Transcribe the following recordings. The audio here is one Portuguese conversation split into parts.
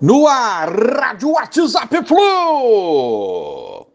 No ar, Rádio WhatsApp Flu!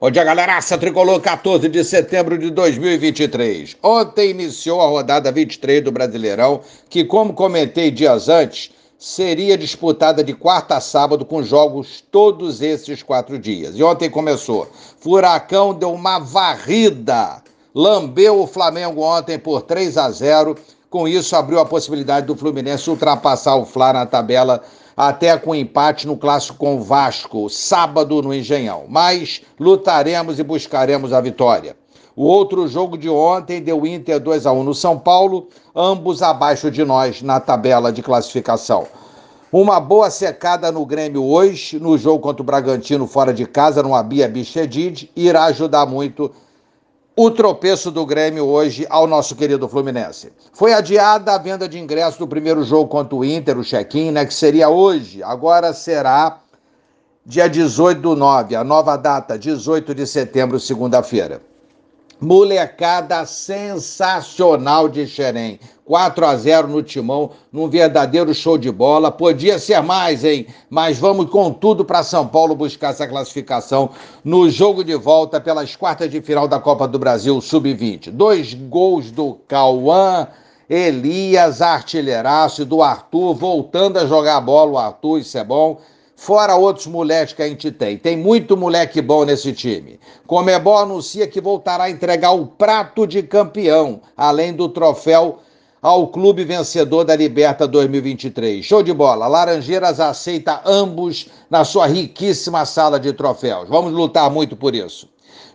Bom dia, galeraça tricolor, 14 de setembro de 2023. Ontem iniciou a rodada 23 do Brasileirão, que, como comentei dias antes, seria disputada de quarta a sábado com jogos todos esses quatro dias. E ontem começou. Furacão deu uma varrida, lambeu o Flamengo ontem por 3 a 0 com isso, abriu a possibilidade do Fluminense ultrapassar o Fla na tabela até com empate no clássico com o Vasco, sábado no Engenhão. Mas lutaremos e buscaremos a vitória. O outro jogo de ontem deu Inter 2 a 1 no São Paulo, ambos abaixo de nós na tabela de classificação. Uma boa secada no Grêmio hoje, no jogo contra o Bragantino fora de casa, no Abia Bichedid, irá ajudar muito o tropeço do Grêmio hoje ao nosso querido Fluminense. Foi adiada a venda de ingressos do primeiro jogo contra o Inter, o check-in, né, que seria hoje. Agora será dia 18 do 9, a nova data, 18 de setembro, segunda-feira. Molecada sensacional de Xerém. 4 a 0 no timão, num verdadeiro show de bola. Podia ser mais, hein? Mas vamos com tudo para São Paulo buscar essa classificação no jogo de volta pelas quartas de final da Copa do Brasil Sub-20. Dois gols do Cauã. Elias, artilheiraço, do Arthur, voltando a jogar bola, o Arthur, isso é bom fora outros moleques que a gente tem. Tem muito moleque bom nesse time. Comebol anuncia que voltará a entregar o prato de campeão, além do troféu ao clube vencedor da Liberta 2023. Show de bola. Laranjeiras aceita ambos na sua riquíssima sala de troféus. Vamos lutar muito por isso.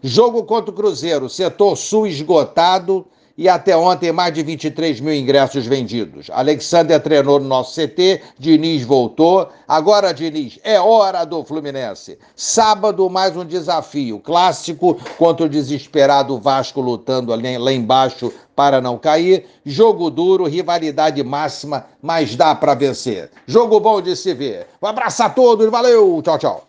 Jogo contra o Cruzeiro, setor sul esgotado e até ontem mais de 23 mil ingressos vendidos. Alexander treinou no nosso CT, Diniz voltou. Agora, Diniz, é hora do Fluminense. Sábado, mais um desafio clássico contra o desesperado Vasco lutando lá embaixo para não cair. Jogo duro, rivalidade máxima, mas dá para vencer. Jogo bom de se ver. Um abraço a todos, valeu, tchau, tchau.